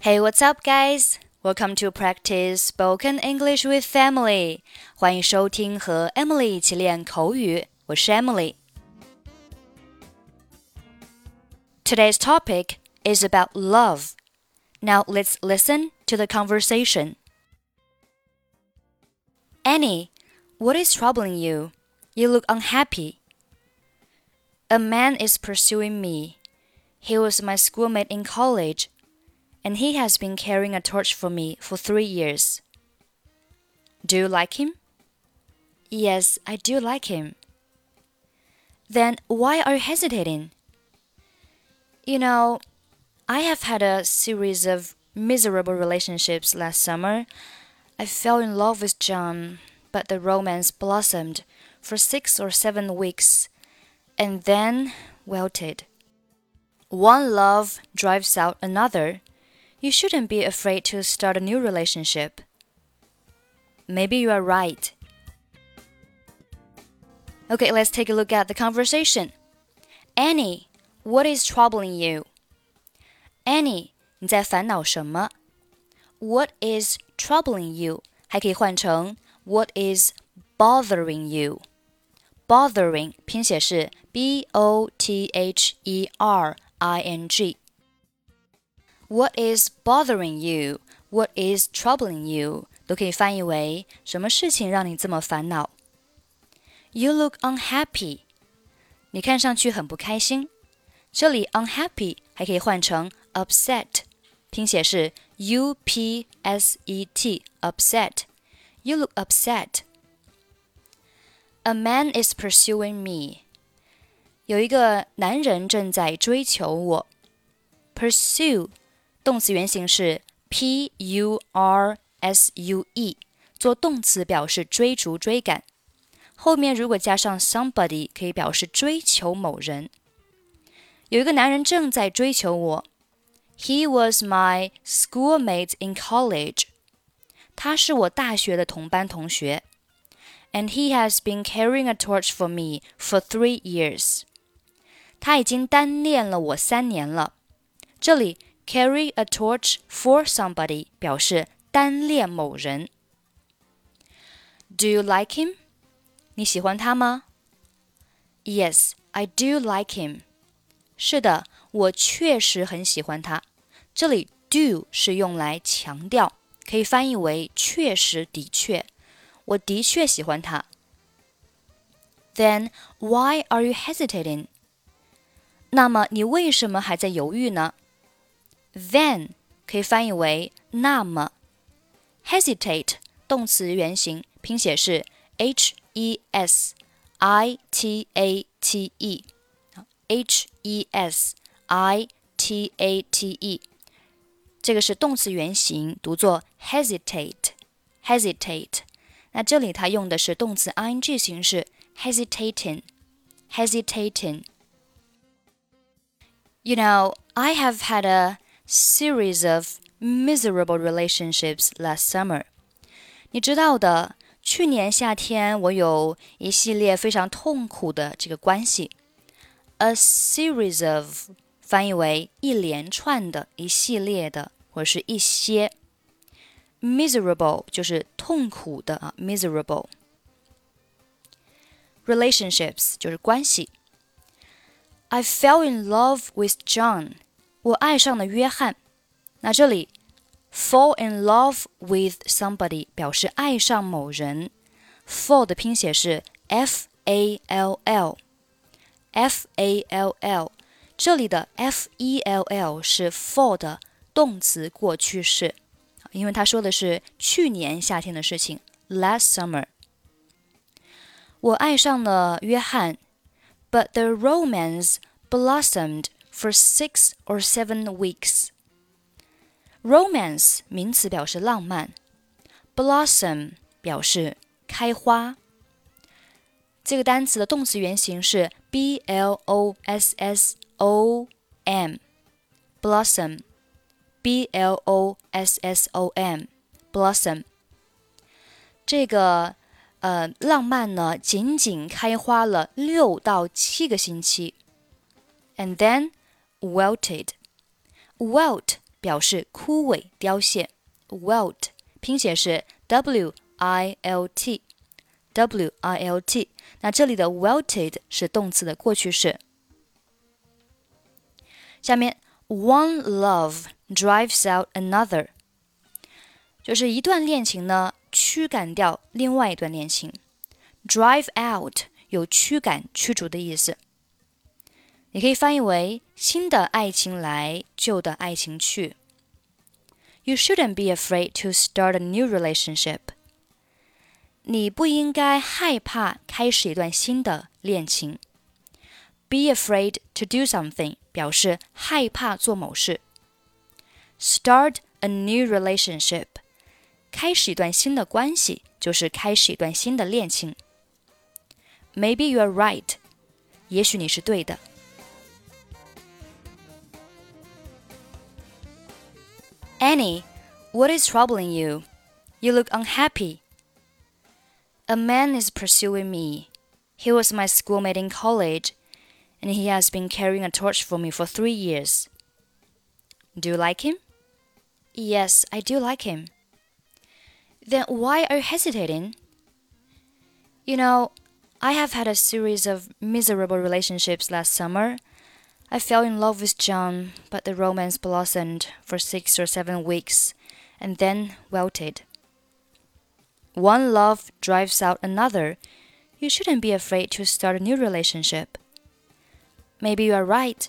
Hey, what's up, guys? Welcome to practice spoken English with Emily. 欢迎收听和 Emily 一起练口语。我是 Emily。Today's topic is about love. Now let's listen to the conversation. Annie, what is troubling you? You look unhappy. A man is pursuing me. He was my schoolmate in college and he has been carrying a torch for me for three years. Do you like him? Yes, I do like him. Then why are you hesitating? You know, I have had a series of miserable relationships last summer. I fell in love with John, but the romance blossomed for six or seven weeks and then wilted. One love drives out another you shouldn't be afraid to start a new relationship. Maybe you are right. Okay, let's take a look at the conversation. Annie, what is troubling you? Annie, 你在烦恼什么？What is troubling you？还可以换成 What is bothering you? Bothering 拼写是 B O T H E R I N G。 what is bothering you? What is troubling you? 都可以翻译为什么事情让你这么烦恼？You look unhappy. 你看上去很不开心。这里 unhappy 还可以换成 upset，拼写是 U P S E T upset. You look upset. A man is pursuing me. 有一个男人正在追求我。Pursue 动词原形是 p u r s u e，做动词表示追逐、追赶。后面如果加上 somebody，可以表示追求某人。有一个男人正在追求我。He was my schoolmate in college。他是我大学的同班同学。And he has been carrying a torch for me for three years。他已经单恋了我三年了。这里 carry a torch for somebody 表示单恋某人。Do you like him？你喜欢他吗？Yes, I do like him。是的，我确实很喜欢他。这里 do 是用来强调，可以翻译为确实、的确。我的确喜欢他。Then why are you hesitating？那么你为什么还在犹豫呢 ？then 可以翻译为那么。hesitate 动词原形拼写是 h e s i t a t e，h e s i t a t e，这个是动词原形，读作 hesitate，hesitate。那这里它用的是动词 ing 形式 hesitating，hesitating。You know, I have had a series of miserable relationships last summer。你知道的，去年夏天我有一系列非常痛苦的这个关系。A series of 翻译为一连串的、一系列的，或者是一些。Miserable 就是痛苦的啊，miserable。Relationships 就是关系。I fell in love with John 我爱上了约翰。那这里，fall in love with somebody 表示爱上某人。fall 的拼写是 f a l l，f a l l。这里的 f e l l 是 fall 的动词过去式，因为他说的是去年夏天的事情，last summer。我爱上了约翰，but the romance blossomed for six or seven weeks. Romance 名词表示浪漫，blossom 表示开花。这个单词的动词原形是 b l o s s o m，blossom，b l o s s o m，blossom。这个呃浪漫呢，仅仅开花了六到七个星期，and then wilted。wilt 表示枯萎凋谢，wilt 拼写是 w i l t w i l t。那这里的 wilted 是动词的过去式。下面，one love drives out another，就是一段恋情呢驱赶掉另外一段恋情。drive out 有驱赶、驱逐的意思。 你可以翻译为新的爱情来，旧的爱情去。You shouldn't be afraid to start a new relationship. 你不应该害怕开始一段新的恋情。Be afraid to do something 表示害怕做某事。Start a new relationship 开始一段新的关系，就是开始一段新的恋情。Maybe you are right，也许你是对的。 Annie, what is troubling you? You look unhappy. A man is pursuing me. He was my schoolmate in college, and he has been carrying a torch for me for three years. Do you like him? Yes, I do like him. Then why are you hesitating? You know, I have had a series of miserable relationships last summer I fell in love with John, but the romance blossomed for six or seven weeks and then wilted. One love drives out another. You shouldn't be afraid to start a new relationship. Maybe you are right.